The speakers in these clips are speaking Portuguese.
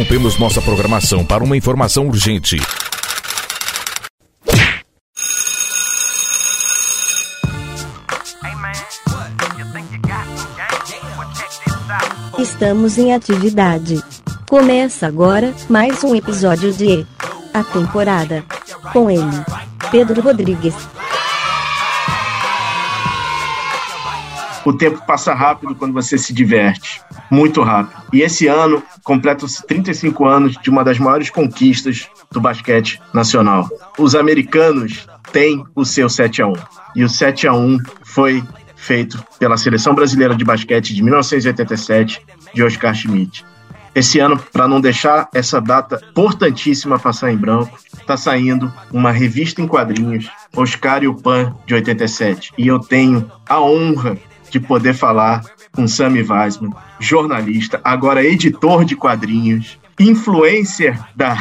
Interrompemos nossa programação para uma informação urgente. Estamos em atividade. Começa agora mais um episódio de A Temporada. Com ele, Pedro Rodrigues. O tempo passa rápido quando você se diverte, muito rápido. E esse ano completa-se 35 anos de uma das maiores conquistas do basquete nacional. Os americanos têm o seu 7 a 1 e o 7 a 1 foi feito pela Seleção Brasileira de Basquete de 1987, de Oscar Schmidt. Esse ano, para não deixar essa data importantíssima passar em branco, está saindo uma revista em quadrinhos, Oscar e o Pan, de 87. E eu tenho a honra de poder falar com Sammy Weisman, jornalista, agora editor de quadrinhos, influencer da,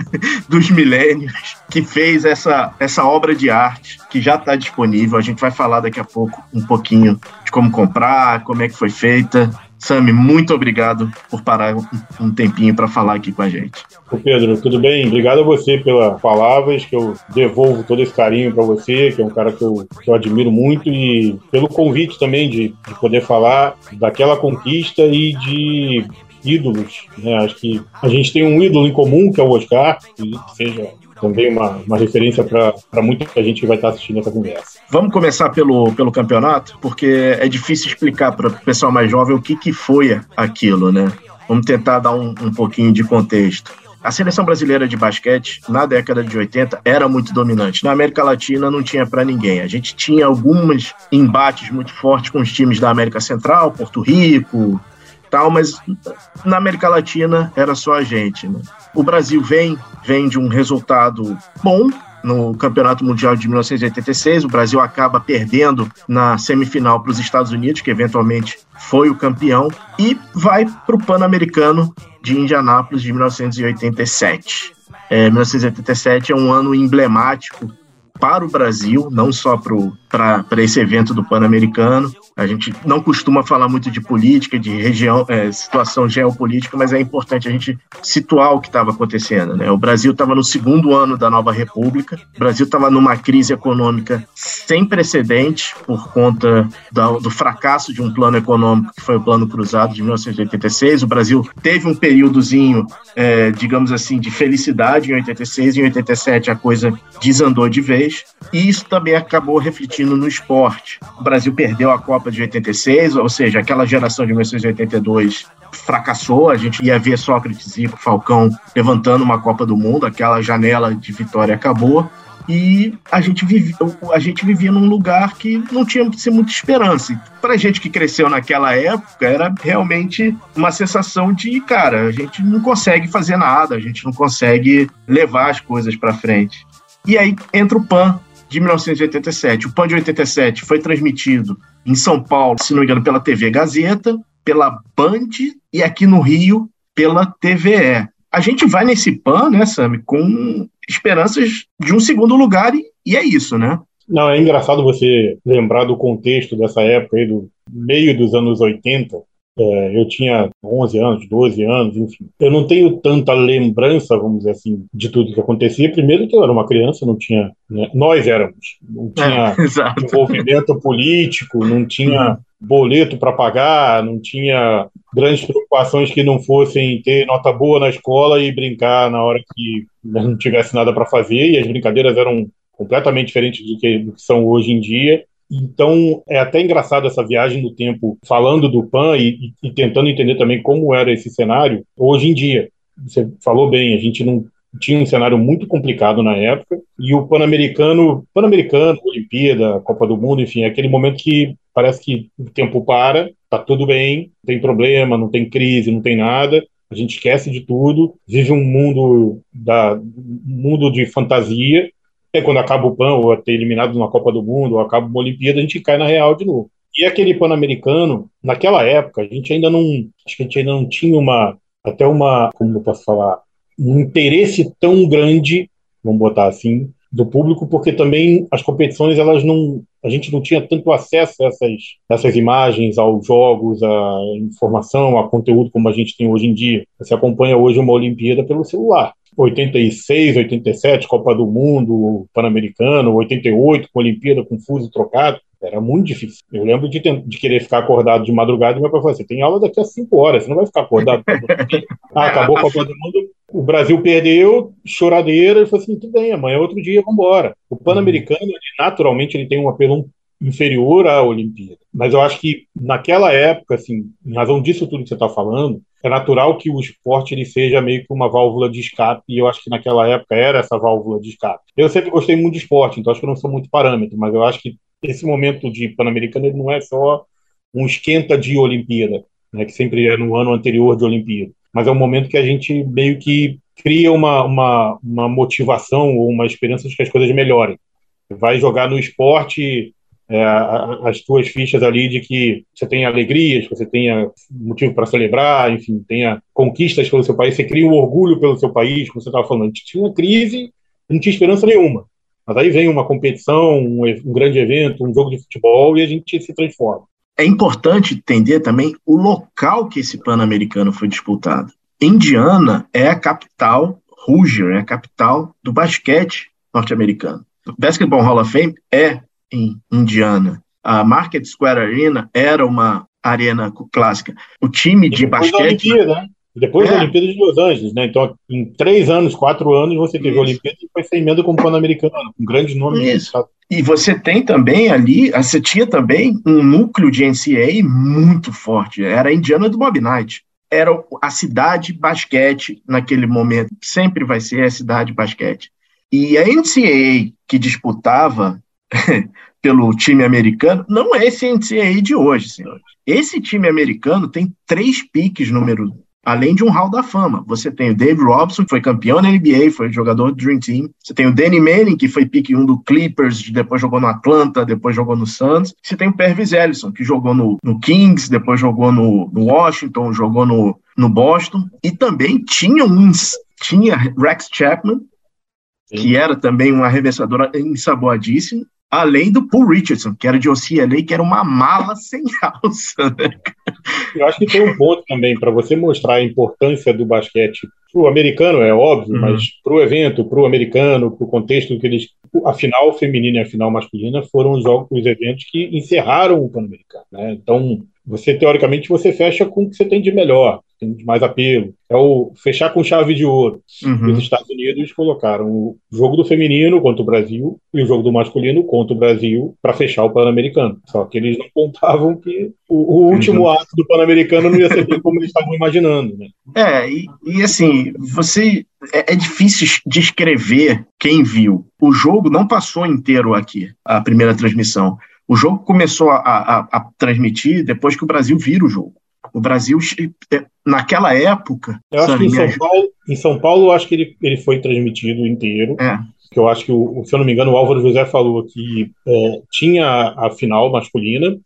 dos milênios, que fez essa, essa obra de arte que já está disponível. A gente vai falar daqui a pouco um pouquinho de como comprar, como é que foi feita. Sami, muito obrigado por parar um tempinho para falar aqui com a gente. Ô Pedro, tudo bem? Obrigado a você pelas palavras, que eu devolvo todo esse carinho para você, que é um cara que eu, que eu admiro muito, e pelo convite também de, de poder falar daquela conquista e de ídolos. Né? Acho que a gente tem um ídolo em comum, que é o Oscar, que seja também uma, uma referência para muita gente que vai estar assistindo essa conversa. Vamos começar pelo, pelo campeonato, porque é difícil explicar para o pessoal mais jovem o que, que foi aquilo, né? Vamos tentar dar um, um pouquinho de contexto. A seleção brasileira de basquete, na década de 80, era muito dominante. Na América Latina não tinha para ninguém. A gente tinha alguns embates muito fortes com os times da América Central, Porto Rico, tal, mas na América Latina era só a gente. Né? O Brasil vem, vem de um resultado bom no Campeonato Mundial de 1986. O Brasil acaba perdendo na semifinal para os Estados Unidos, que eventualmente foi o campeão, e vai para o Pan-Americano de Indianápolis de 1987. É, 1987 é um ano emblemático para o Brasil, não só para esse evento do Pan-Americano. A gente não costuma falar muito de política, de região, é, situação geopolítica, mas é importante a gente situar o que estava acontecendo. Né? O Brasil estava no segundo ano da nova república, o Brasil estava numa crise econômica sem precedentes por conta do, do fracasso de um plano econômico que foi o Plano Cruzado de 1986. O Brasil teve um períodozinho, é, digamos assim, de felicidade em 86 e em 87 a coisa desandou de vez, e isso também acabou refletindo no esporte. O Brasil perdeu a Copa de 86, ou seja, aquela geração de 1982 fracassou, a gente ia ver Sócrates e Falcão levantando uma Copa do Mundo, aquela janela de vitória acabou, e a gente, vivia, a gente vivia num lugar que não tinha muita esperança. Para gente que cresceu naquela época, era realmente uma sensação de, cara, a gente não consegue fazer nada, a gente não consegue levar as coisas para frente. E aí entra o PAN de 1987. O PAN de 87 foi transmitido em São Paulo, se não me engano, pela TV Gazeta, pela Band e aqui no Rio pela TVE. A gente vai nesse PAN, né, Sami, com esperanças de um segundo lugar e, e é isso, né? Não, é engraçado você lembrar do contexto dessa época aí, do meio dos anos 80, é, eu tinha 11 anos, 12 anos, enfim. Eu não tenho tanta lembrança, vamos dizer assim, de tudo que acontecia. Primeiro que eu era uma criança, não tinha... Né? Nós éramos. Não tinha é, envolvimento político, não tinha boleto para pagar, não tinha grandes preocupações que não fossem ter nota boa na escola e brincar na hora que não tivesse nada para fazer. E as brincadeiras eram completamente diferentes do que, do que são hoje em dia. Então, é até engraçado essa viagem no tempo, falando do PAN e, e, tentando entender também como era esse cenário hoje em dia. Você falou bem, a gente não tinha um cenário muito complicado na época, e o Pan-Americano, Pan-Americano, Olimpíada, Copa do Mundo, enfim, é aquele momento que parece que o tempo para, tá tudo bem, não tem problema, não tem crise, não tem nada, a gente esquece de tudo, vive um mundo da um mundo de fantasia é quando acaba o PAN, ou é ter eliminado na Copa do Mundo, ou acaba uma Olimpíada, a gente cai na real de novo. E aquele Pan-Americano, naquela época, a gente ainda não. Acho que a gente ainda não tinha uma. Até uma. Como eu posso falar? Um interesse tão grande, vamos botar assim, do público, porque também as competições elas não, a gente não tinha tanto acesso a essas, essas imagens, aos jogos, à informação, a conteúdo como a gente tem hoje em dia. Você acompanha hoje uma Olimpíada pelo celular. 86, 87, Copa do Mundo, Pan-Americano, 88, com Olimpíada com fuso trocado. Era muito difícil. Eu lembro de, de querer ficar acordado de madrugada e meu pai falou: você tem aula daqui a cinco horas, você não vai ficar acordado. ah, acabou a Copa do Mundo, o Brasil perdeu, choradeira, ele falou assim: tudo bem, amanhã é outro dia, vamos embora. O Pan-Americano, naturalmente, ele tem um apelo inferior à Olimpíada. Mas eu acho que naquela época, assim, em razão disso tudo que você está falando, é natural que o esporte ele seja meio que uma válvula de escape, e eu acho que naquela época era essa válvula de escape. Eu sempre gostei muito de esporte, então acho que eu não sou muito parâmetro, mas eu acho que esse momento de Pan-Americano não é só um esquenta de Olimpíada, né, que sempre é no ano anterior de Olimpíada, mas é um momento que a gente meio que cria uma, uma, uma motivação ou uma esperança de que as coisas melhorem. Vai jogar no esporte é, as tuas fichas ali de que você tenha alegrias, você tenha motivo para celebrar, enfim, tenha conquistas pelo seu país, você cria um orgulho pelo seu país, como você estava falando. A gente tinha uma crise, não tinha esperança nenhuma. Mas aí vem uma competição, um, um grande evento, um jogo de futebol e a gente se transforma. É importante entender também o local que esse Pan-Americano foi disputado. Indiana é a capital, Hoosier é a capital do basquete norte-americano. Basketball Hall of Fame é em Indiana. A Market Square Arena era uma arena clássica. O time de Depois basquete. Da Olimpíada, né? Depois é. da Olimpíada de Los Angeles, né? Então, em três anos, quatro anos, você teve Isso. a Olimpíada e foi sem emenda com o Pan-Americano, com grandes nomes. Isso. E você tem também ali, você tinha também um núcleo de NCAA muito forte. Era a Indiana do Bob Knight. Era a cidade basquete naquele momento. Sempre vai ser a cidade basquete. E a NCAA que disputava pelo time americano, não é esse NCAA de hoje, senhores. Esse time americano tem três piques número além de um hall da fama. Você tem o Dave Robson, que foi campeão na NBA, foi jogador do Dream Team. Você tem o Danny Manning, que foi pique 1 do Clippers, depois jogou no Atlanta, depois jogou no Suns. Você tem o Pervis Ellison, que jogou no, no Kings, depois jogou no, no, Washington, jogou no, no Boston. E também tinha uns, tinha Rex Chapman, que era também um arremessador ensaboadíssimo, além do Paul Richardson, que era de OCLA, que era uma mala sem alça. Né? Eu acho que tem um ponto também para você mostrar a importância do basquete para o americano, é óbvio, uhum. mas para o evento, para o americano, para o contexto que eles. A final feminina e a final masculina foram os, jogos, os eventos que encerraram o Pan-Americano. Né? Então, você teoricamente você fecha com o que você tem de melhor tem mais apelo. É o fechar com chave de ouro. Uhum. Os Estados Unidos colocaram o jogo do feminino contra o Brasil e o jogo do masculino contra o Brasil para fechar o Pan-Americano. Só que eles não contavam que o, o último uhum. ato do Pan-Americano não ia ser como eles estavam imaginando. Né? É, e, e assim, você é, é, difícil descrever quem viu. O jogo não passou inteiro aqui, a primeira transmissão. O jogo começou a, a, a transmitir depois que o Brasil vira o jogo. O Brasil, é, naquela época. Eu acho que em São, Paulo, em São Paulo, eu acho que ele, ele foi transmitido inteiro. É. Que eu acho que, o, se eu não me engano, o Álvaro José falou que é, tinha a final masculina,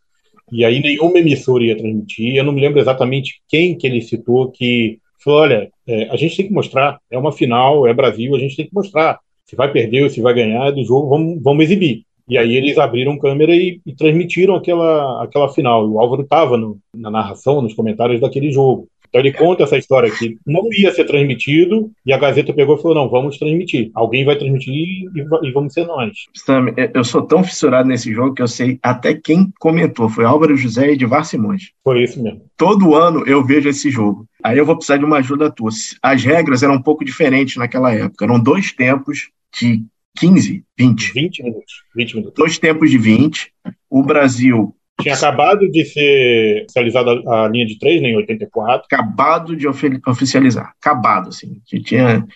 e aí nenhuma emissora ia transmitir. Eu não me lembro exatamente quem que ele citou que falou: olha, é, a gente tem que mostrar, é uma final, é Brasil, a gente tem que mostrar. Se vai perder ou se vai ganhar do jogo, vamos, vamos exibir. E aí eles abriram câmera e, e transmitiram aquela, aquela final. E o Álvaro estava na narração, nos comentários daquele jogo. Então ele conta essa história que não ia ser transmitido e a Gazeta pegou e falou: não, vamos transmitir. Alguém vai transmitir e, e vamos ser nós. Sam, eu sou tão fissurado nesse jogo que eu sei até quem comentou. Foi Álvaro José e Edvar Simões. Foi isso mesmo. Todo ano eu vejo esse jogo. Aí eu vou precisar de uma ajuda tua. As regras eram um pouco diferentes naquela época. Eram dois tempos de 15, 20. 20 minutos. 20 minutos. Dois tempos de 20. O Brasil. Tinha acabado de ser oficializada a linha de três, né, em 84. Acabado de oficializar. Acabado, assim. Tinha,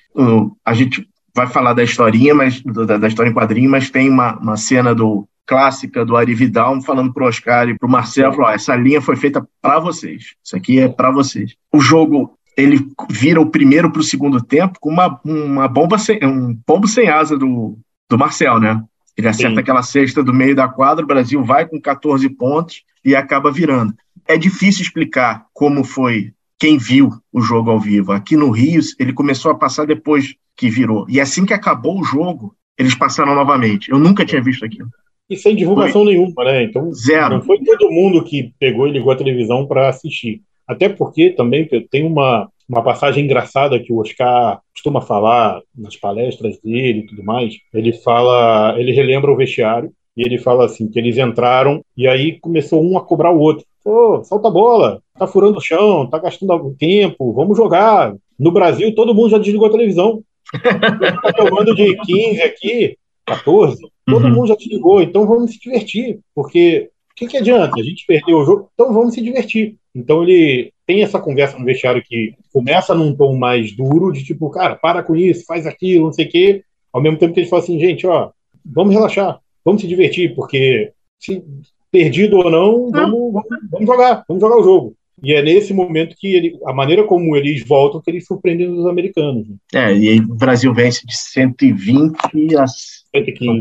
a gente vai falar da historinha, mas da, da história em quadrinho, mas tem uma, uma cena do clássica do Ari Vidal falando pro Oscar e pro Marcelo, falou, essa linha foi feita para vocês. Isso aqui é para vocês. O jogo ele vira o primeiro para o segundo tempo com uma, uma bomba sem, um pombo sem asa do, do Marcel, né? Ele acerta Sim. aquela cesta do meio da quadra, o Brasil vai com 14 pontos e acaba virando. É difícil explicar como foi quem viu o jogo ao vivo. Aqui no Rio, ele começou a passar depois que virou. E assim que acabou o jogo, eles passaram novamente. Eu nunca tinha visto aquilo. e sem divulgação foi. nenhuma, né? Então, Zero. não foi todo mundo que pegou e ligou a televisão para assistir. Até porque também tem uma, uma passagem engraçada que o Oscar costuma falar nas palestras dele e tudo mais. Ele fala, ele relembra o vestiário e ele fala assim que eles entraram e aí começou um a cobrar o outro. Pô, solta a bola, tá furando o chão, tá gastando tempo, vamos jogar. No Brasil, todo mundo já desligou a televisão. tá tomando de 15 aqui, 14, todo uhum. mundo já desligou, então vamos se divertir, porque o que, que adianta? A gente perdeu o jogo, então vamos se divertir. Então ele tem essa conversa no vestiário que começa num tom mais duro, de tipo, cara, para com isso, faz aquilo, não sei o quê, ao mesmo tempo que ele fala assim, gente, ó, vamos relaxar, vamos se divertir, porque se perdido ou não, vamos, vamos, vamos jogar, vamos jogar o jogo. E é nesse momento que ele, a maneira como eles voltam que eles surpreendem os americanos. Né? É, e aí o Brasil vence de 120 a 115.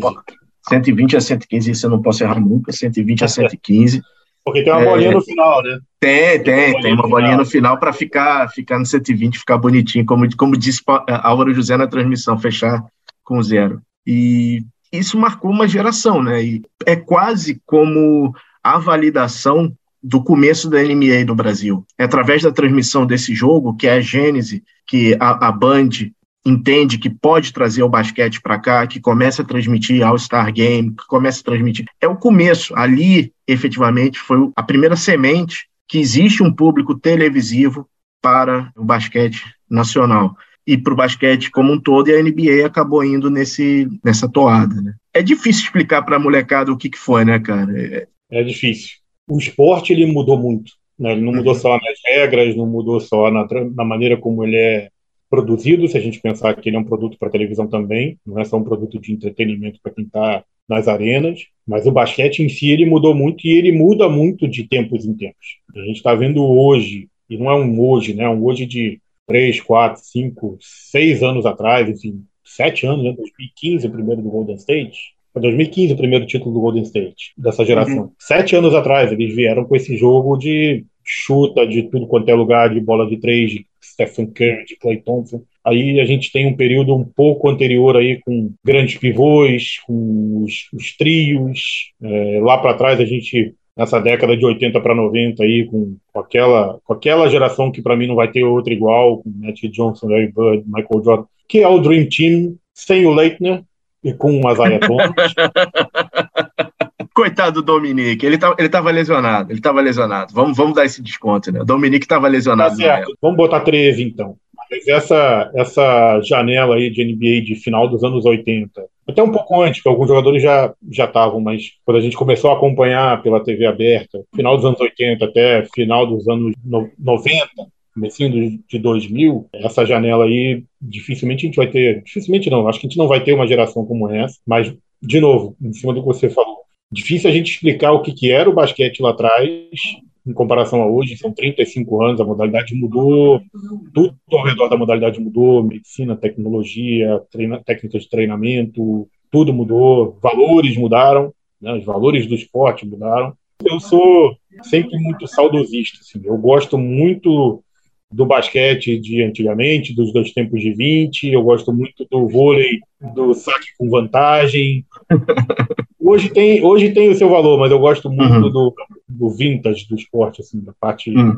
120 a 115, isso eu não posso errar nunca, 120 a 115. Porque tem uma é, bolinha no final, né? Tem, tem, tem, tem uma bolinha no final para ficar, ficar no 120, ficar bonitinho, como, como disse Álvaro José na transmissão, fechar com zero. E isso marcou uma geração, né? E é quase como a validação do começo da NBA no Brasil. É através da transmissão desse jogo, que é a gênese, que a, a Band entende que pode trazer o basquete para cá, que começa a transmitir All-Star Game, que começa a transmitir. É o começo. Ali, efetivamente, foi a primeira semente que existe um público televisivo para o basquete nacional e para o basquete como um todo, e a NBA acabou indo nesse, nessa toada. Né? É difícil explicar para a molecada o que, que foi, né, cara? É... é difícil o esporte ele mudou muito. Né? Ele não mudou uhum. só nas regras, não mudou só na, na maneira como ele é produzido, se a gente pensar que ele é um produto para televisão também, não é só um produto de entretenimento para quem está nas arenas, mas o basquete em si ele mudou muito e ele muda muito de tempos em tempos. A gente está vendo hoje, e não é um hoje, né? É um hoje de três, quatro, cinco, seis anos atrás, enfim, sete anos, né? 2015, o primeiro do Golden State, foi 2015 o primeiro título do Golden State, dessa geração. Uhum. Sete anos atrás, eles vieram com esse jogo de chuta de tudo quanto é lugar, de bola de três, de Stephen Curry, de Clay Thompson. Aí a gente tem um período um pouco anterior aí com grandes pivôs, com os, os trios. É, lá para trás a gente nessa década de 80 para 90 aí com, aquela com aquela geração que para mim não vai ter outra igual, com Magic Johnson, Larry Bird, Michael Jordan, que é o Dream Team sem o Leitner, e com o Azaia Thomas. Coitado do Dominique, ele, tá, ele tava lesionado, ele tava lesionado. Vamos, vamos dar esse desconto, né? O Dominique tava lesionado. Tá. Vamos botar 13, então. Mas essa, essa janela aí de NBA de final dos anos 80, até um pouco antes, que alguns jogadores já já estavam, mas quando a gente começou a acompanhar pela TV aberta, final dos anos 80 até final dos anos 90, comecinho de 2000, essa janela aí, dificilmente a gente vai ter, dificilmente não, acho que a gente não vai ter uma geração como essa, mas, de novo, em cima do que você falou, difícil a gente explicar o que, que era o basquete lá atrás, em comparação a hoje, são 35 anos, a modalidade mudou, tudo ao redor da modalidade mudou, medicina, tecnologia, treina, técnicas de treinamento, tudo mudou, valores mudaram, né, os valores do esporte mudaram. Eu sou sempre muito saudosista, assim, eu gosto muito do basquete de antigamente, dos dois tempos de 20. Eu gosto muito do vôlei, do saque com vantagem. Hoje tem, hoje tem o seu valor, mas eu gosto muito uhum. do, do vintage do esporte, assim, da parte uhum.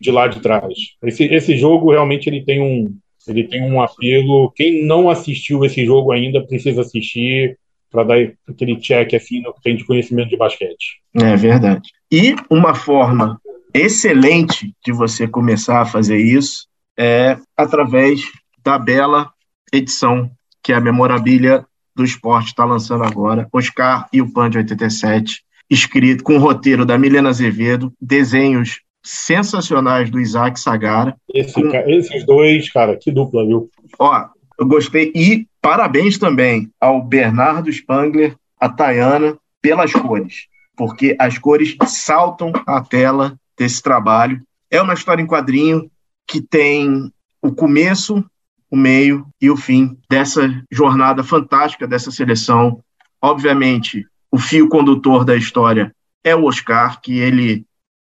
de lá de trás. Esse, esse jogo realmente ele tem um ele tem um apelo. Quem não assistiu esse jogo ainda precisa assistir para dar aquele check assim no que tem de conhecimento de basquete. É verdade. E uma forma excelente de você começar a fazer isso é através da bela edição que a memorabilia do esporte está lançando agora, Oscar e o Pan de 87, escrito com o roteiro da Milena Azevedo, desenhos sensacionais do Isaac Sagara. Esse, com... Esses dois, cara, que dupla, viu? Ó, eu gostei e parabéns também ao Bernardo Spangler, a Tayana, pelas cores, porque as cores saltam a tela desse trabalho. É uma história em quadrinho que tem o começo, o meio e o fim dessa jornada fantástica dessa seleção. Obviamente, o fio condutor da história é o Oscar, que ele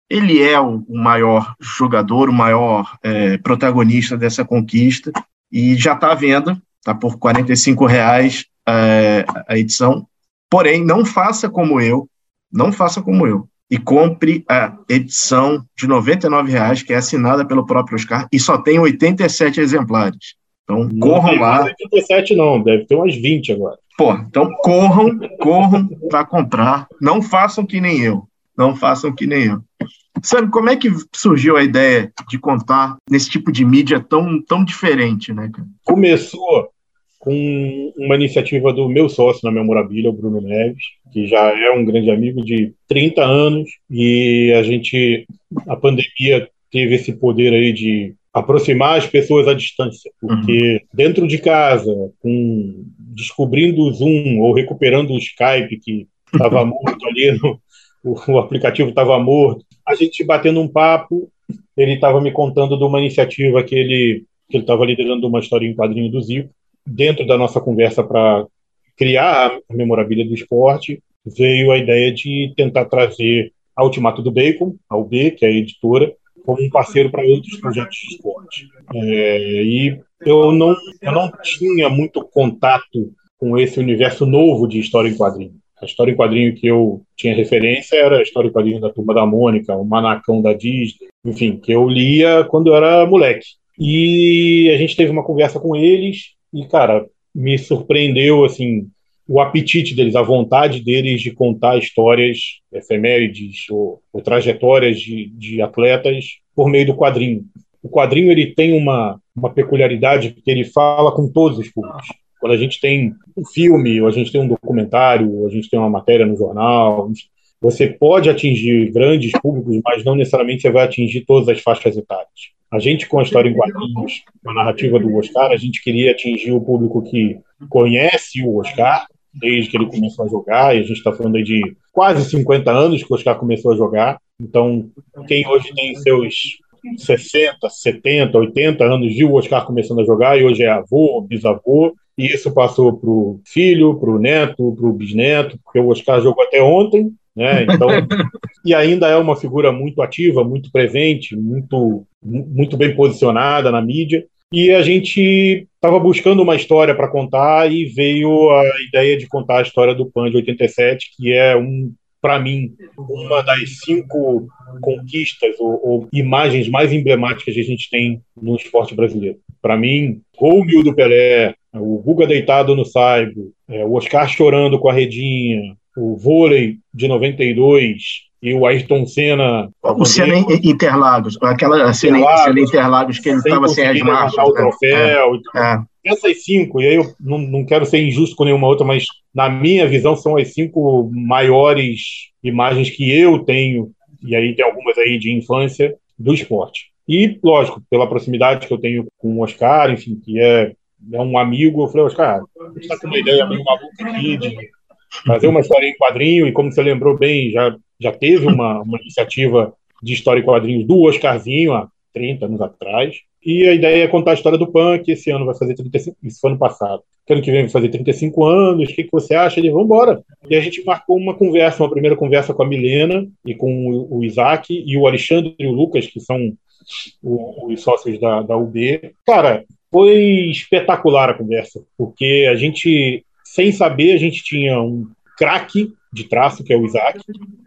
ele é o, maior jogador, o maior é, protagonista dessa conquista e já está à venda, está por R$ reais é, a edição. Porém, não faça como eu, não faça como eu, e compre a edição de R$ 99,00, que é assinada pelo próprio Oscar, e só tem 87 exemplares. Então, não corram lá. Não 87 não, deve ter umas 20 agora. Pô, então corram, corram para comprar. Não façam que nem eu. Não façam que nem eu. Sabe, como é que surgiu a ideia de contar nesse tipo de mídia tão, tão diferente, né? Começou com uma iniciativa do meu sócio na Memorabilia, o Bruno Neves, que já é um grande amigo de 30 anos, e a gente, a pandemia teve esse poder aí de aproximar as pessoas à distância, porque uhum. dentro de casa, com descobrindo o Zoom ou recuperando o Skype que estava morto ali, no, o, o aplicativo estava morto, a gente batendo um papo, ele estava me contando de uma iniciativa que ele que ele estava liderando uma história em quadrinho do Zico, dentro da nossa conversa para criar a memorabilia do esporte, veio a ideia de tentar trazer a Ultimato do Bacon, a UB, que é a editora, como um parceiro para outros projetos de esporte. É, e eu não, eu não tinha muito contato com esse universo novo de história em quadrinho. A história em quadrinho que eu tinha referência era a história em quadrinho da Turma da Mônica, o Manacão da Disney, enfim, que eu lia quando eu era moleque. E a gente teve uma conversa com eles e, cara, me surpreendeu, assim, o apetite deles, a vontade deles de contar histórias efemérides ou, ou trajetórias de, de, atletas por meio do quadrinho. O quadrinho ele tem uma, uma peculiaridade que ele fala com todos os públicos. Quando a gente tem um filme, ou a gente tem um documentário, ou a gente tem uma matéria no jornal, você pode atingir grandes públicos, mas não necessariamente você vai atingir todas as faixas etárias. A gente, com a história em quadrinhos, com a narrativa do Oscar, a gente queria atingir o público que conhece o Oscar, desde que ele começou a jogar, e a gente está falando aí de quase 50 anos que o Oscar começou a jogar. Então, quem hoje tem seus 60, 70, 80 anos viu o Oscar começando a jogar e hoje é avô, bisavô, e isso passou para o filho, para o neto, para o bisneto, porque o Oscar jogou até ontem, né? Então, e ainda é uma figura muito ativa, muito presente, muito, muito bem posicionada na mídia. E a gente estava buscando uma história para contar e veio a ideia de contar a história do PAN de 87, que é um para mim, uma das cinco conquistas ou, ou, imagens mais emblemáticas que a gente tem no esporte brasileiro. Para mim, mil do Pelé, o Guga deitado no saibo, é, o Oscar chorando com a redinha, o vôlei de 92 e o Ayrton Senna. O Senna Interlagos, aquela cena Interlagos, Interlagos que ele estava sem as marcas. O né? troféu. É, é. Essas cinco, e aí eu não, não quero ser injusto com nenhuma outra, mas na minha visão são as cinco maiores imagens que eu tenho, e aí tem algumas aí de infância, do esporte. E, lógico, pela proximidade que eu tenho com o Oscar, enfim, que é, é um amigo, eu falei, Oscar, a gente está com uma ideia meio maluca aqui de fazer uma história em quadrinho, e como você lembrou bem, já, já teve uma, uma iniciativa de história em quadrinhos do Oscarzinho há 30 anos atrás. E a ideia é contar a história do que esse ano vai fazer 35, isso foi ano passado. Ano que vem vai fazer 35 anos, o que, que você acha? Ele, vamos embora. E a gente marcou uma conversa, uma primeira conversa com a Milena e com o, Isaac e o Alexandre e o Lucas, que são os sócios da, da UB. Cara, foi espetacular a conversa, porque a gente sem saber, a gente tinha um craque de traço, que é o Isaac,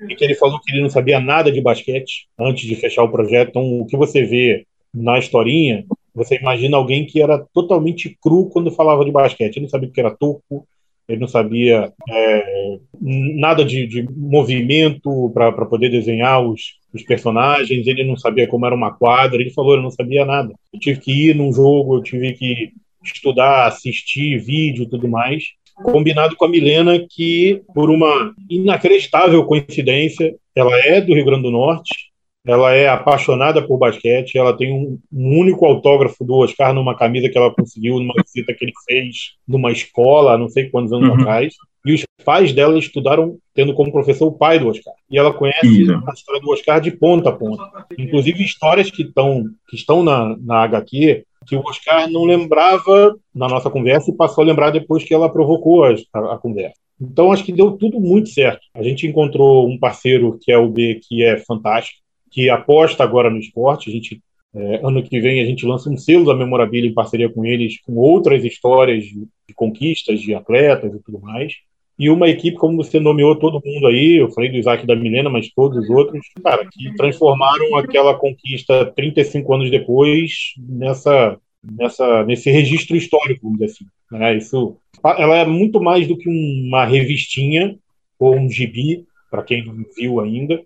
e que ele falou que ele não sabia nada de basquete antes de fechar o projeto. Então, o que você vê na historinha, você imagina alguém que era totalmente cru quando falava de basquete. Ele não sabia o que era toco, ele não sabia é, nada de, de movimento para poder desenhar os, os, personagens, ele não sabia como era uma quadra, ele falou, ele não sabia nada. Eu tive que ir num jogo, eu tive que estudar, assistir vídeo tudo mais combinado com a Milena, que, por uma inacreditável coincidência, ela é do Rio Grande do Norte, ela é apaixonada por basquete, ela tem um, um, único autógrafo do Oscar numa camisa que ela conseguiu numa visita que ele fez numa escola, não sei quantos anos uhum. atrás. E os pais dela estudaram tendo como professor o pai do Oscar. E ela conhece Isso. a história do Oscar de ponta a ponta. Inclusive histórias que, tão, que estão na, na HQ que o Oscar não lembrava na nossa conversa e passou a lembrar depois que ela provocou a, a, a conversa. Então, acho que deu tudo muito certo. A gente encontrou um parceiro que é o B, que é fantástico, que aposta agora no esporte. A gente, é, ano que vem, a gente lança um selo da Memorabilia em parceria com eles, com outras histórias de, de conquistas de atletas e tudo mais. E uma equipe, como você nomeou todo mundo aí, eu falei do Isaac e da Milena, mas todos os outros, cara, que transformaram aquela conquista 35 anos depois nessa, nessa, nesse registro histórico, vamos dizer assim. Né? Isso, ela é muito mais do que uma revistinha ou um gibi, para quem não viu ainda.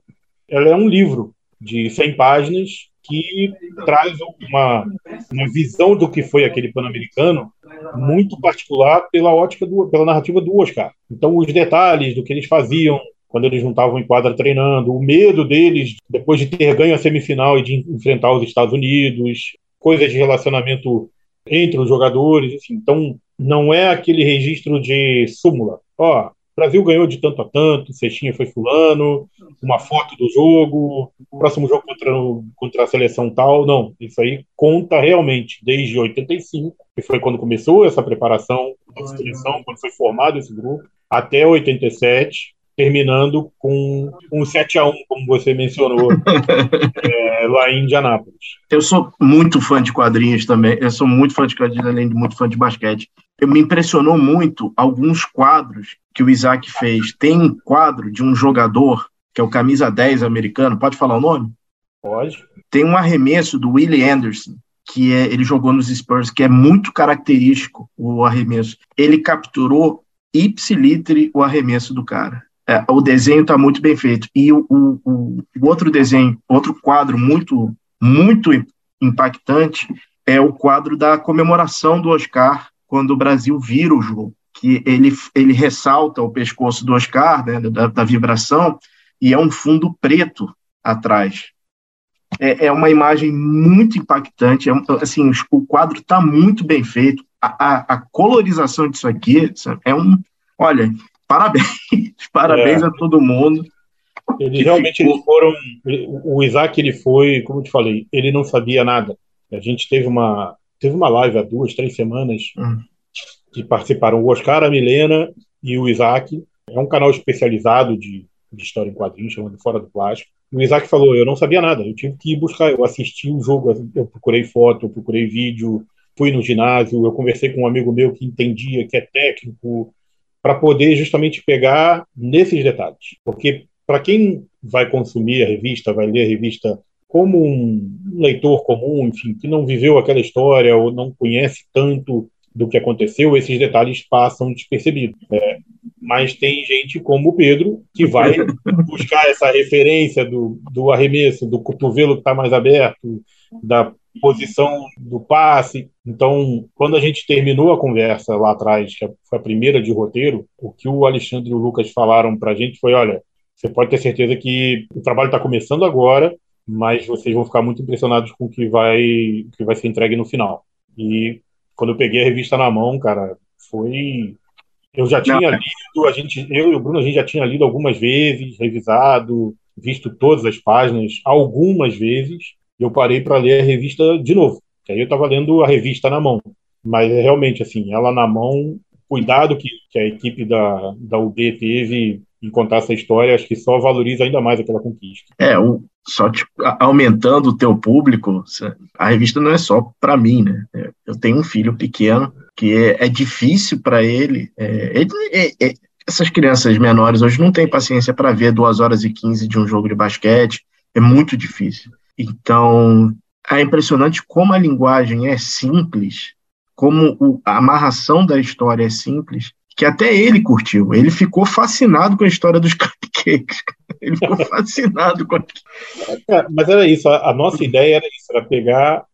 Ela é um livro de 100 páginas que traz uma, uma visão do que foi aquele Pan-Americano muito particular pela ótica, do, pela narrativa do Oscar. Então, os detalhes do que eles faziam quando eles não estavam em quadra treinando, o medo deles depois de ter ganho a semifinal e de enfrentar os Estados Unidos, coisas de relacionamento entre os jogadores, assim. Então, não é aquele registro de súmula. Ó, o Brasil ganhou de tanto a tanto, cestinha foi fulano, uma foto do jogo, o próximo jogo contra, contra a seleção tal. Não, isso aí conta realmente desde 85, que foi quando começou essa preparação da seleção, quando foi formado esse grupo, até 87, terminando com um 7 a 1 como você mencionou, é, lá em Indianápolis. Eu sou muito fã de quadrinhos também, eu sou muito fã de quadrinhos, além de muito fã de basquete. Eu me impressionou muito alguns quadros que o Isaac fez. Tem um quadro de um jogador, que é o camisa 10 americano, pode falar o nome? Pode. Tem um arremesso do Willie Anderson, que é, ele jogou nos Spurs, que é muito característico o arremesso. Ele capturou ipsilitre o arremesso do cara. É, o desenho está muito bem feito. E o, o, o, outro desenho, outro quadro muito, muito impactante é o quadro da comemoração do Oscar quando o Brasil vira o jogo que ele, ele ressalta o pescoço do Oscar, né, da, da vibração, e é um fundo preto atrás. É, é uma imagem muito impactante, é, assim, o quadro está muito bem feito, a, a, a, colorização disso aqui sabe, é um, olha, parabéns, parabéns é. a todo mundo. Eles realmente ficou... eles foram, o Isaac ele foi, como eu te falei, ele não sabia nada. A gente teve uma, teve uma live há duas, três semanas, hum que participaram o Oscar, a Milena e o Isaac. É um canal especializado de, de história em quadrinhos, chamado Fora do Plástico. O Isaac falou: Eu não sabia nada, eu tive que ir buscar. Eu assisti o jogo, eu procurei foto, eu procurei vídeo, fui no ginásio, eu conversei com um amigo meu que entendia, que é técnico, para poder justamente pegar nesses detalhes. Porque para quem vai consumir a revista, vai ler a revista como um leitor comum, enfim, que não viveu aquela história ou não conhece tanto do que aconteceu, esses detalhes passam despercebidos. É, mas tem gente como o Pedro que vai buscar essa referência do, do arremesso, do cotovelo que está mais aberto, da posição do passe. Então, quando a gente terminou a conversa lá atrás, que foi a primeira de roteiro, o que o Alexandre e o Lucas falaram para a gente foi: olha, você pode ter certeza que o trabalho está começando agora, mas vocês vão ficar muito impressionados com o que vai, que vai ser entregue no final. E quando eu peguei a revista na mão, cara, foi. Eu já tinha Não. lido, a gente, eu e o Bruno, a gente já tinha lido algumas vezes, revisado, visto todas as páginas, algumas vezes. Eu parei para ler a revista de novo. Aí eu estava lendo a revista na mão. Mas é realmente, assim, ela na mão, cuidado que, que a equipe da, da UB teve em contar essa história, acho que só valoriza ainda mais aquela conquista. É, o, só tipo, aumentando o teu público, a revista não é só para mim, né? É, eu tenho um filho pequeno que é, é difícil para ele, é, ele é, é, essas crianças menores hoje não têm paciência para ver duas horas e quinze de um jogo de basquete, é muito difícil. Então, é impressionante como a linguagem é simples, como o, a amarração da história é simples, que até ele curtiu. Ele ficou fascinado com a história dos cupcakes. Ele ficou fascinado com aquilo. Mas era isso, a, a, nossa ideia era isso, era pegar,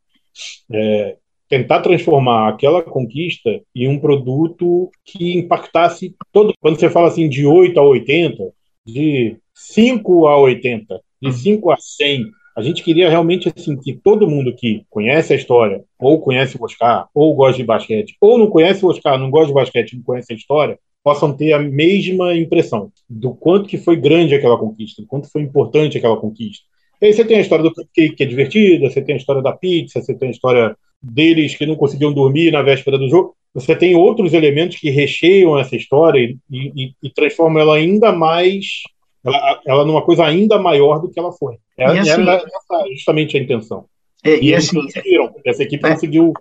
é, tentar transformar aquela conquista em um produto que impactasse todo. Quando você fala assim de 8 a 80, de 5 a 80, de 5 uhum. a 100, a gente queria realmente assim que todo mundo que conhece a história, ou conhece o Oscar, ou gosta de basquete, ou não conhece o Oscar, não gosta de basquete, não conhece a história, possam ter a mesma impressão do quanto que foi grande aquela conquista, do quanto foi importante aquela conquista. E aí você tem a história do cupcake que é divertida, você tem a história da pizza, você tem a história deles que não conseguiam dormir na véspera do jogo. Você tem outros elementos que recheiam essa história e, e, e transformam ela ainda mais ela, ela numa coisa ainda maior do que ela foi. É, assim, era essa justamente a intenção. É, e, e assim, conseguiram. Essa equipe é, conseguiu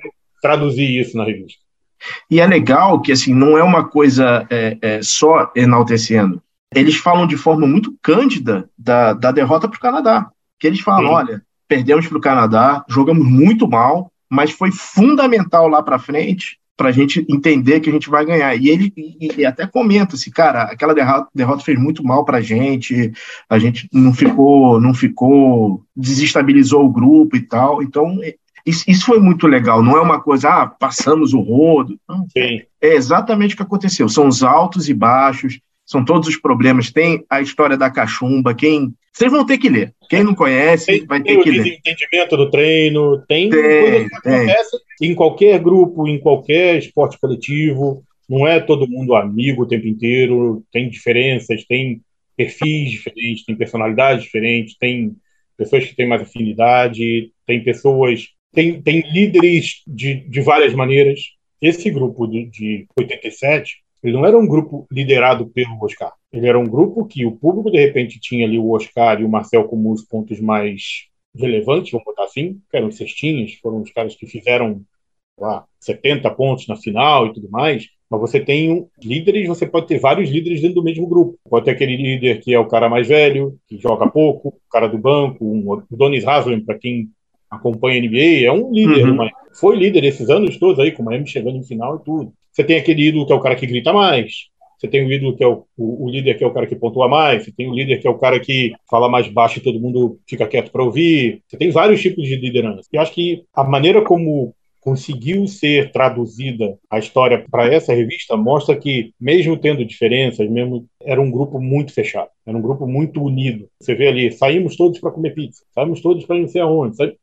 traduzir isso na revista. E é legal que assim não é uma coisa é, é, só enaltecendo. Eles falam de forma muito cândida da, da derrota para o Canadá. Que eles falam, olha, perdemos para o Canadá, jogamos muito mal, mas foi fundamental lá para frente para a gente entender que a gente vai ganhar. E ele e, e até comenta assim, cara, aquela derrota, derrota fez muito mal para a gente, a gente não ficou, não ficou, desestabilizou o grupo e tal. Então isso, isso foi muito legal. Não é uma coisa, ah, passamos o rodo. Não, Sim. É exatamente o que aconteceu. São os altos e baixos, são todos os problemas. Tem a história da cachumba. Quem vocês vão ter que ler. Quem não conhece, tem, vai ter que ler. Tem o desentendimento do treino, tem, tem coisa que tem. acontece em qualquer grupo, em qualquer esporte coletivo. Não é todo mundo amigo o tempo inteiro, tem diferenças, tem perfis diferentes, tem personalidades diferentes, tem pessoas que têm mais afinidade, tem pessoas, tem, tem líderes de, de várias maneiras. Esse grupo de, de 87 ele não era um grupo liderado pelo Oscar. Ele era um grupo que o público, de repente, tinha ali o Oscar e o Marcel como os pontos mais relevantes, vamos botar assim, que eram os cestinhas, foram os caras que fizeram lá, 70 pontos na final e tudo mais. Mas você tem um, líderes, você pode ter vários líderes dentro do mesmo grupo. Pode ter aquele líder que é o cara mais velho, que joga pouco, o cara do banco, um, o Donis Haslem, para quem acompanha a NBA, é um líder, uhum. mas foi líder esses anos todos aí, com o Miami chegando no final e tudo. Você tem aquele ídolo que é o cara que grita mais. Você tem o ídolo que é o, o, o, líder que é o cara que pontua mais. Você tem o líder que é o cara que fala mais baixo e todo mundo fica quieto para ouvir. Você tem vários tipos de liderança. E acho que a maneira como conseguiu ser traduzida a história para essa revista mostra que, mesmo tendo diferenças, mesmo era um grupo muito fechado, era um grupo muito unido. Você vê ali, saímos todos para comer pizza, saímos todos para não sei aonde, sabe?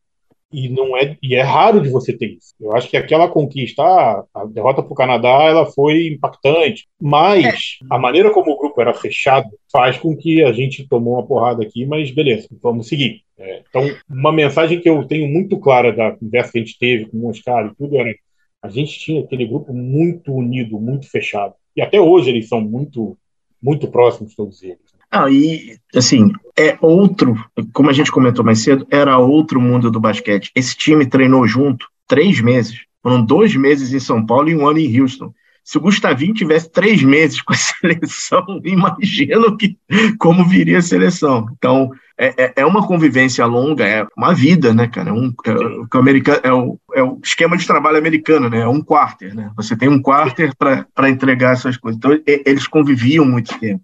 E não é e é raro de você ter isso. Eu acho que aquela conquista, a derrota para o Canadá, ela foi impactante, mas é. a maneira como o grupo era fechado faz com que a gente tomou uma porrada aqui, mas beleza, vamos seguir. É, então, uma mensagem que eu tenho muito clara da conversa que a gente teve com o Oscar e tudo era a gente tinha aquele grupo muito unido, muito fechado. E até hoje eles são muito muito próximos todos eles. Ah, e assim, é outro, como a gente comentou mais cedo, era outro mundo do basquete. Esse time treinou junto três meses. Foram dois meses em São Paulo e um ano em Houston. Se o Gustavinho tivesse três meses com a seleção, imagino que, como viria a seleção. Então, é, é, é uma convivência longa, é uma vida, né, cara? É, um, é, o, americano, é, o, é o esquema de trabalho americano, né? É um quarter, né? Você tem um quarter para entregar essas coisas. Então, eles conviviam muito tempo.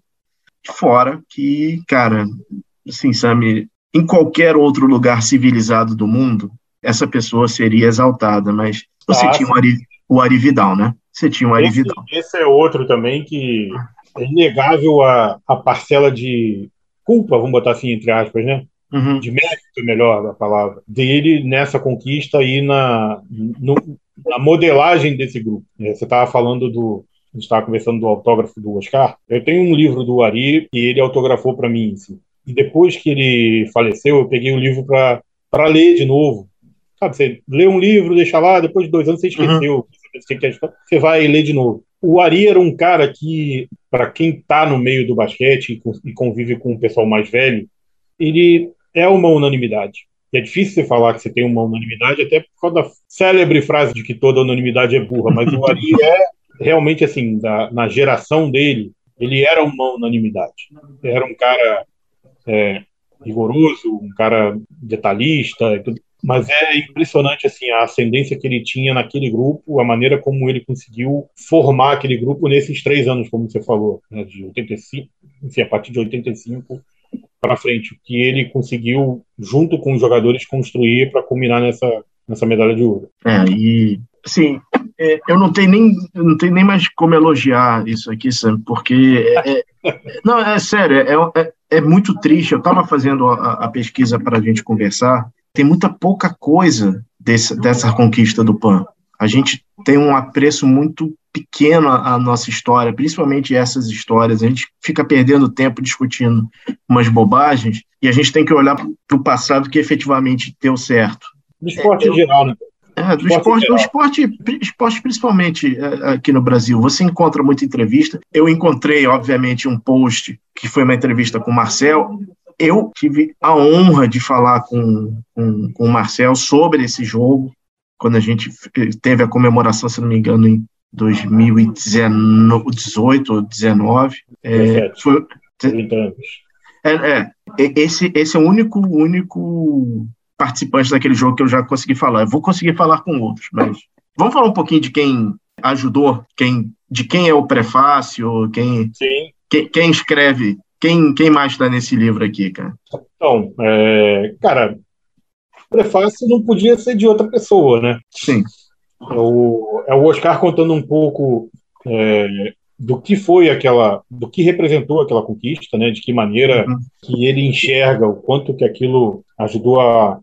Fora que, cara, assim, sabe, em qualquer outro lugar civilizado do mundo, essa pessoa seria exaltada, mas você ah, tinha o Ari, o Ari Vidal, né? Você tinha o Ari esse, Vidal. Esse é outro também que é inegável a, a parcela de culpa, vamos botar assim, entre aspas, né? Uhum. De mérito, melhor a palavra, dele nessa conquista e na, no, na modelagem desse grupo. É, você estava falando do, a gente estava conversando do autógrafo do Oscar. Eu tenho um livro do Ari e ele autografou para mim. Assim. E depois que ele faleceu, eu peguei o livro para ler de novo. Sabe, você lê um livro, deixa lá, depois de dois anos você esqueceu. Uhum. Você vai ler de novo. O Ari era um cara que, para quem está no meio do basquete e convive com o pessoal mais velho, ele é uma unanimidade. E é difícil você falar que você tem uma unanimidade, até por causa da célebre frase de que toda unanimidade é burra, mas o Ari é realmente, assim, da, na geração dele, ele era uma unanimidade. Era um cara é, rigoroso, um cara detalhista, mas é impressionante assim a ascendência que ele tinha naquele grupo, a maneira como ele conseguiu formar aquele grupo nesses três anos, como você falou, né, de 85, enfim, a partir de 85 para frente, o que ele conseguiu junto com os jogadores construir para culminar nessa nessa medalha de ouro. É, e assim, é, eu não tenho nem não tenho nem mais como elogiar isso aqui, Sam, porque é, é, não é sério, é, é, é muito triste. Eu estava fazendo a, a pesquisa para a gente conversar. Tem muita pouca coisa desse, dessa conquista do PAN. A gente tem um apreço muito pequeno à nossa história, principalmente essas histórias. A gente fica perdendo tempo discutindo umas bobagens e a gente tem que olhar para o passado que efetivamente deu certo. No esporte é, em geral, né? É, do esporte, do esporte, esporte, principalmente é, aqui no Brasil, você encontra muita entrevista. Eu encontrei, obviamente, um post que foi uma entrevista com o Marcel. Eu tive a honra de falar com, com, com o Marcel sobre esse jogo, quando a gente teve a comemoração, se não me engano, em 2018 ou 19. É, foi, é, é, esse, esse é o único, único participante daquele jogo que eu já consegui falar. Eu vou conseguir falar com outros, mas vamos falar um pouquinho de quem ajudou, quem, de quem é o prefácio, quem, quem, quem, escreve, quem, quem mais está nesse livro aqui, cara? Então, é, cara, prefácio não podia ser de outra pessoa, né? Sim. É o, é o Oscar contando um pouco é, do que foi aquela, do que representou aquela conquista, né? De que maneira uhum. que ele enxerga o quanto que aquilo ajudou a,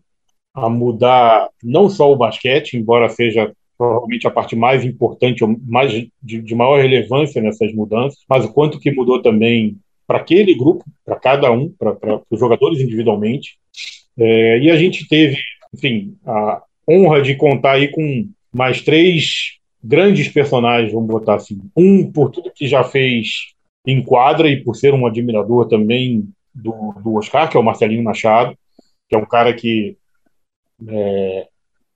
a mudar não só o basquete, embora seja provavelmente a parte mais importante, mais de, de maior relevância nessas mudanças, mas o quanto que mudou também para aquele grupo, para cada um, para os jogadores individualmente. É, e a gente teve, enfim, a honra de contar aí com mais três grandes personagens, vamos botar assim. Um por tudo que já fez em quadra e por ser um admirador também do, do Oscar, que é o Marcelinho Machado, que é um cara que é,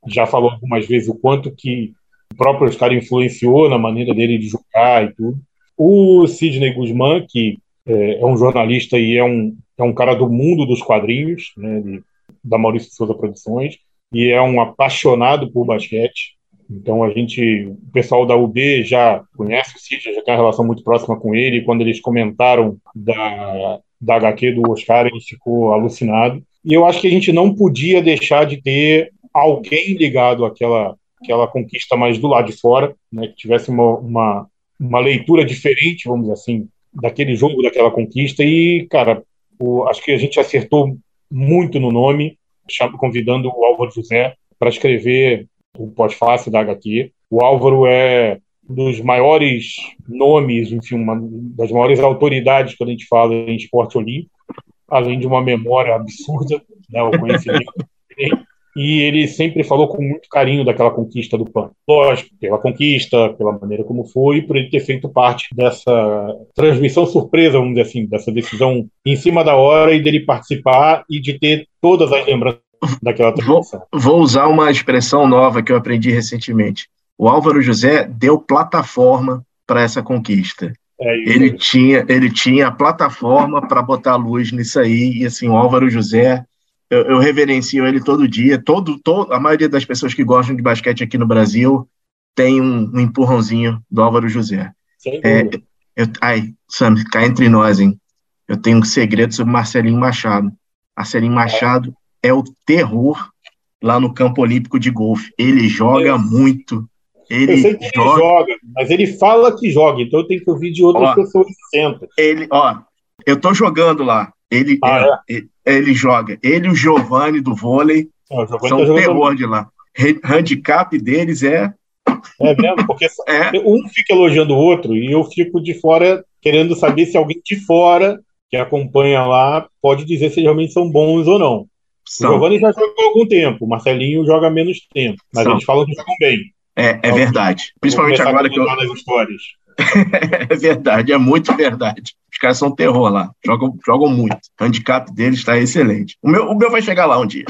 já falou algumas vezes o quanto que o próprio Oscar influenciou na maneira dele de jogar e tudo. O Sidney Guzman, que é, é um jornalista e é um, é um cara do mundo dos quadrinhos, né, de, da Maurício Souza Produções, e é um apaixonado por basquete. Então a gente, o pessoal da UB já conhece o Cid, já tem uma relação muito próxima com ele. E quando eles comentaram da, da HQ do Oscar, ele ficou alucinado. E eu acho que a gente não podia deixar de ter alguém ligado àquela, àquela conquista mais do lado de fora, né, que tivesse uma, uma, uma leitura diferente, vamos dizer assim, daquele jogo, daquela conquista. E, cara, o, acho que a gente acertou muito no nome, convidando o Álvaro José para escrever o pós-fácil da HQ. O Álvaro é um dos maiores nomes, enfim, uma das maiores autoridades quando a gente fala em esporte olímpico, além de uma memória absurda, né, o conhecimento e ele sempre falou com muito carinho daquela conquista do PAN. Lógico, pela conquista, pela maneira como foi, por ele ter feito parte dessa transmissão surpresa, vamos dizer assim, dessa decisão em cima da hora e dele participar e de ter todas as lembranças daquela transmissão. Vou, vou usar uma expressão nova que eu aprendi recentemente. O Álvaro José deu plataforma para essa conquista. É ele tinha ele tinha a plataforma para botar luz nisso aí e assim o Álvaro José eu, eu, reverencio ele todo dia. Todo, todo, a maioria das pessoas que gostam de basquete aqui no Brasil tem um, um empurrãozinho do Álvaro José. É, eu, ai, Sam, cá entre nós, hein? Eu tenho um segredo sobre Marcelinho Machado. Marcelinho Machado é, é o terror lá no campo olímpico de golfe. Ele joga muito. Ele, eu sei que joga, ele joga, mas ele fala que joga, então eu tenho que ouvir de outras ó, pessoas que sentam. Ele, ó, eu tô jogando lá. Ele, ah, é, é? ele joga. Ele e o Giovanni do vôlei ah, são tá terror de lá. Handicap deles é. É mesmo, porque é. um fica elogiando o outro e eu fico de fora querendo saber se alguém de fora que acompanha lá pode dizer se realmente são bons ou não. São. O Giovanni já joga há algum tempo, o Marcelinho joga menos tempo, mas são. eles falam que jogam bem. É, é verdade. Principalmente agora que eu. Histórias. é verdade, é muito verdade. Os caras são terror lá, jogam, jogam muito. O handicap deles está excelente. O meu, o meu vai chegar lá um dia.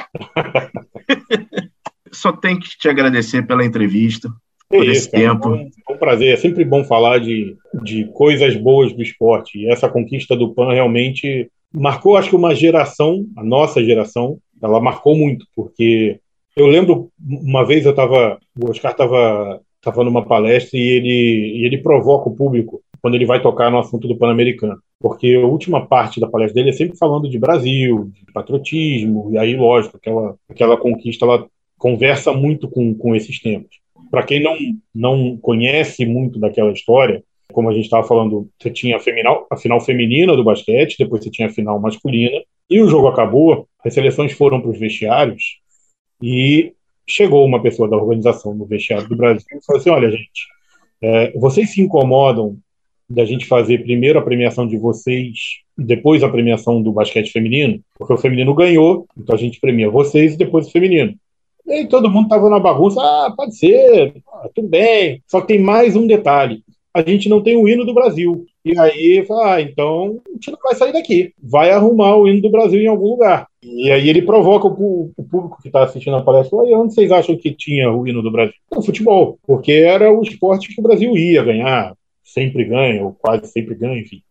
Só tenho que te agradecer pela entrevista, por é esse tempo. É um, é um, prazer, é sempre bom falar de, de coisas boas do esporte. E essa conquista do PAN realmente marcou, acho que uma geração, a nossa geração, ela marcou muito, porque eu lembro uma vez eu estava, o Oscar estava estava numa palestra e ele, e ele provoca o público quando ele vai tocar no assunto do Pan-Americano. Porque a última parte da palestra dele é sempre falando de Brasil, de patriotismo, e aí, lógico, aquela, aquela conquista ela conversa muito com, com esses temas. Para quem não, não conhece muito daquela história, como a gente estava falando, você tinha a, feminal, a final feminina do basquete, depois você tinha a final masculina, e o jogo acabou, as seleções foram para os vestiários, e chegou uma pessoa da organização no vestiário do Brasil e falou assim: olha, gente, é, vocês se incomodam da gente fazer primeiro a premiação de vocês e depois a premiação do basquete feminino? Porque o feminino ganhou, então a gente premia vocês e depois o feminino. E aí todo mundo estava na bagunça, ah, pode ser, tudo bem. Só que tem mais um detalhe: a gente não tem o hino do Brasil. E aí, ah, então a gente não vai sair daqui, vai arrumar o hino do Brasil em algum lugar. E aí ele provoca o, o público que está assistindo a palestra, e onde vocês acham que tinha o hino do Brasil? No futebol, porque era o esporte que o Brasil ia ganhar, sempre ganha, ou quase sempre ganha, enfim.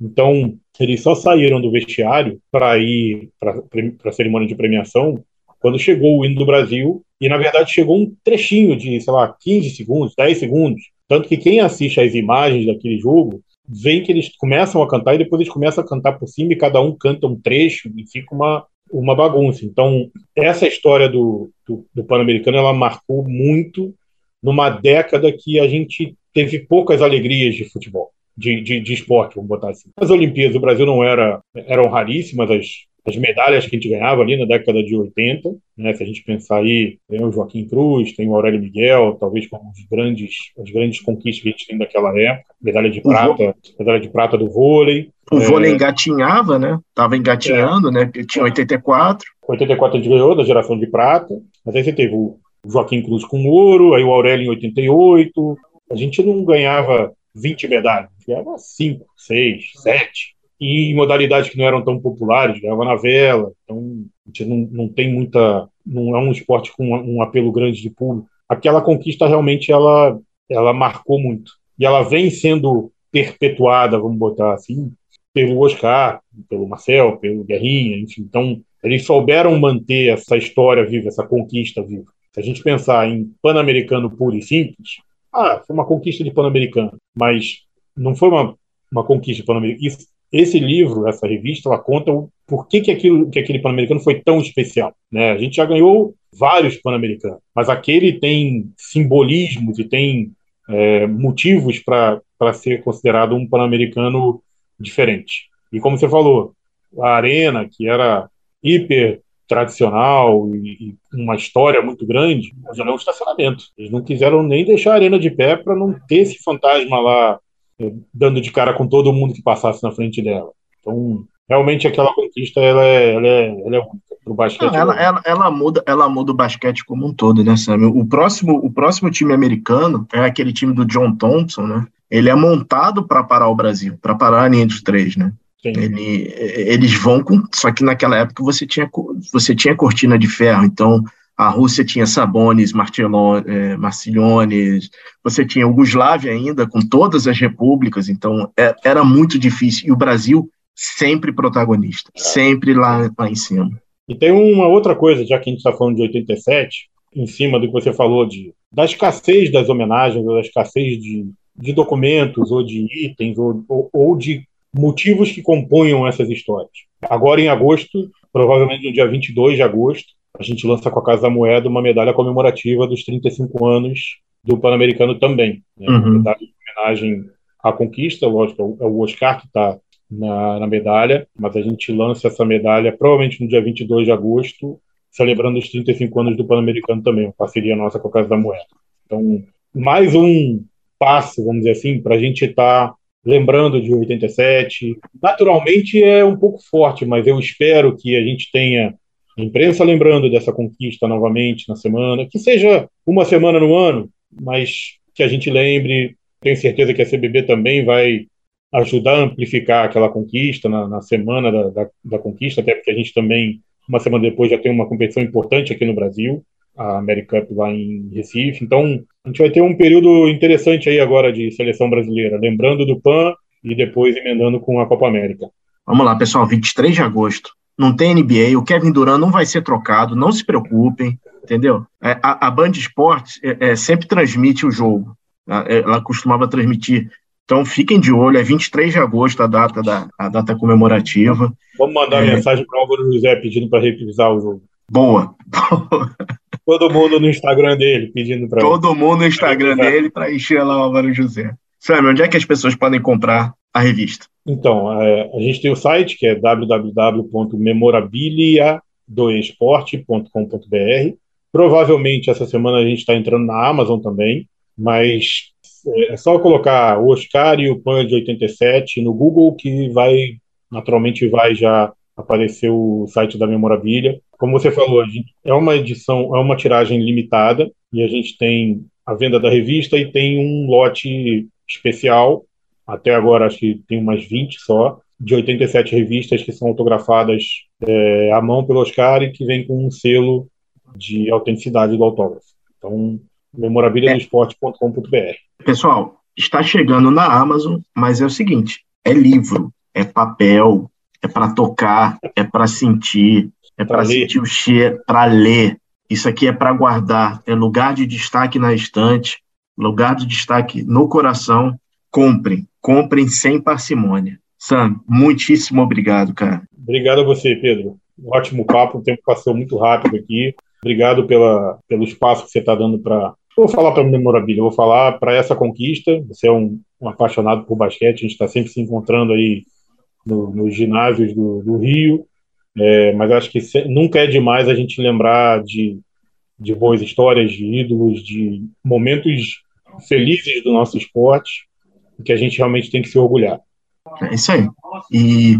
Então, eles só saíram do vestiário para ir para a cerimônia de premiação quando chegou o hino do Brasil, e na verdade chegou um trechinho de, sei lá, 15 segundos, 10 segundos. Tanto que quem assiste às imagens daquele jogo vê que eles começam a cantar e depois eles começam a cantar por cima e cada um canta um trecho e fica uma, uma bagunça. Então, essa história do, do, do Pan-Americano ela marcou muito numa década que a gente teve poucas alegrias de futebol de, de, de, esporte, vamos botar assim. As Olimpíadas, o Brasil não era, eram raríssimas as, as medalhas que a gente ganhava ali na década de 80, né? Se a gente pensar aí, tem o Joaquim Cruz, tem o Aurélio Miguel, talvez como os grandes, as grandes conquistas que a gente tem daquela época, medalha de prata, medalha de prata do vôlei. O é... vôlei engatinhava, né? Tava engatinhando, é. né? Tinha 84. 84 a gente ganhou da geração de prata, mas aí você teve o Joaquim Cruz com ouro, aí o Aurélio em 88. A gente não ganhava 20 medalhas, ganhava 5, 6, 7. E modalidades que não eram tão populares, ganhava na vela. Então, a gente não, não tem muita. Não é um esporte com um apelo grande de público. Aquela conquista realmente ela, ela marcou muito. E ela vem sendo perpetuada, vamos botar assim, pelo Oscar, pelo Marcel, pelo Guerrinha, enfim. Então, eles souberam manter essa história viva, essa conquista viva. Se a gente pensar em Pan-Americano puro e simples, ah, foi uma conquista de Pan-Americano, mas não foi uma, uma conquista de Pan-Americano. Esse livro, essa revista, ela conta o porquê que, aquilo, que aquele Pan-Americano foi tão especial. Né? A gente já ganhou vários Pan-Americanos, mas aquele tem simbolismos e tem é, motivos para ser considerado um Pan-Americano diferente. E como você falou, a arena, que era hiper tradicional e, e, uma história muito grande, já é um estacionamento. Eles não quiseram nem deixar a arena de pé para não ter esse fantasma lá dando de cara com todo mundo que passasse na frente dela. Então, realmente aquela conquista ela é, ela é, ela é única para o basquete. Não, ela, ela, ela, muda, ela muda o basquete como um todo, né, Sam? O próximo, o próximo time americano é aquele time do John Thompson, né? Ele é montado para parar o Brasil, para parar a linha dos três, né? Ele, eles vão com. Só que naquela época você tinha, você tinha cortina de ferro, então a Rússia tinha Sabonis, é, Marciliones, você tinha Yugoslávia ainda, com todas as repúblicas, então é, era muito difícil. E o Brasil sempre protagonista, sempre lá, lá em cima. E tem uma outra coisa, já que a gente está falando de 87, em cima do que você falou de, da escassez das homenagens, da escassez de, de documentos, ou de itens, ou, ou, ou de motivos que compunham essas histórias. Agora, em agosto, provavelmente no dia 22 de agosto, a gente lança com a Casa da Moeda uma medalha comemorativa dos 35 anos do Pan-Americano também. Né? Uhum. Uma medalha de homenagem à conquista, lógico, é o Oscar que está na, na, medalha, mas a gente lança essa medalha provavelmente no dia 22 de agosto, celebrando os 35 anos do Pan-Americano também, uma parceria nossa com a Casa da Moeda. Então, mais um passo, vamos dizer assim, para a gente estar tá lembrando de 87. Naturalmente é um pouco forte, mas eu espero que a gente tenha imprensa lembrando dessa conquista novamente na semana, que seja uma semana no ano, mas que a gente lembre. Tenho certeza que a CBB também vai ajudar a amplificar aquela conquista na, na semana da, da, da, conquista, até porque a gente também, uma semana depois, já tem uma competição importante aqui no Brasil, a America Cup lá em Recife. Então, a gente vai ter um período interessante aí agora de seleção brasileira, lembrando do PAN e depois emendando com a Copa América. Vamos lá, pessoal, 23 de agosto. Não tem NBA, o Kevin Durant não vai ser trocado, não se preocupem, entendeu? É, a, a Band Esportes é, é, sempre transmite o jogo. É, ela costumava transmitir então fiquem de olho, é 23 de agosto a data, da, a data comemorativa. Vamos mandar é... mensagem para o Álvaro José pedindo para revisar o jogo. Boa. Todo mundo no Instagram dele pedindo para. Todo mundo no Instagram dele para encher lá o Álvaro José. Sabe, onde é que as pessoas podem comprar a revista? Então, é, a gente tem o site que é www.memorabilia2esporte.com.br. Provavelmente essa semana a gente está entrando na Amazon também, mas é, é só colocar o Oscar e o Pan de 87 no Google que vai, naturalmente, vai já aparecer o site da Memorabilia. Como você falou, é uma edição, é uma tiragem limitada e a gente tem a venda da revista e tem um lote especial até agora acho que tem umas 20 só, de 87 revistas que são autografadas é, à mão pelo Oscar e que vem com um selo de autenticidade do autógrafo. Então, memorabiliadoesporte.com.br. Pessoal, está chegando na Amazon, mas é o seguinte: é livro, é papel, é para tocar, é para sentir, é para sentir o cheiro, para ler. Isso aqui é para guardar, é lugar de destaque na estante, lugar de destaque no coração. Comprem, comprem sem parcimônia. Sam, muitíssimo obrigado, cara. Obrigado a você, Pedro. Um ótimo papo, o tempo passou muito rápido aqui. Obrigado pela, pelo espaço que você está dando para. Vou falar para memorabilia, vou falar para essa conquista. Você é um, um, apaixonado por basquete, a gente está sempre se encontrando aí no, nos ginásios do, do Rio, é, mas acho que nunca é demais a gente lembrar de, de boas histórias, de ídolos, de momentos felizes do nosso esporte, que a gente realmente tem que se orgulhar. É isso aí. E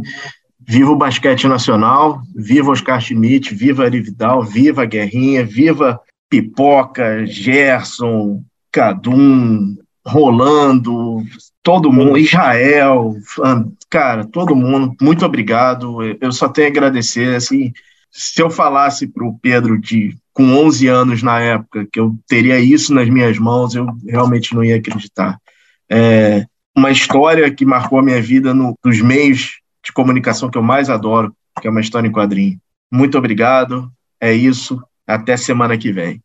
Viva o basquete nacional, viva Oscar Schmidt, viva Ari Vidal, viva Guerrinha, viva Pipoca, Gerson, Cadum, Rolando, todo mundo, Israel, cara, todo mundo, muito obrigado. Eu só tenho a agradecer, assim, se eu falasse para o Pedro de com 11 anos na época que eu teria isso nas minhas mãos, eu realmente não ia acreditar. É uma história que marcou a minha vida no, nos meios de comunicação que eu mais adoro, que é uma história em quadrinho. Muito obrigado. É isso. Até semana que vem.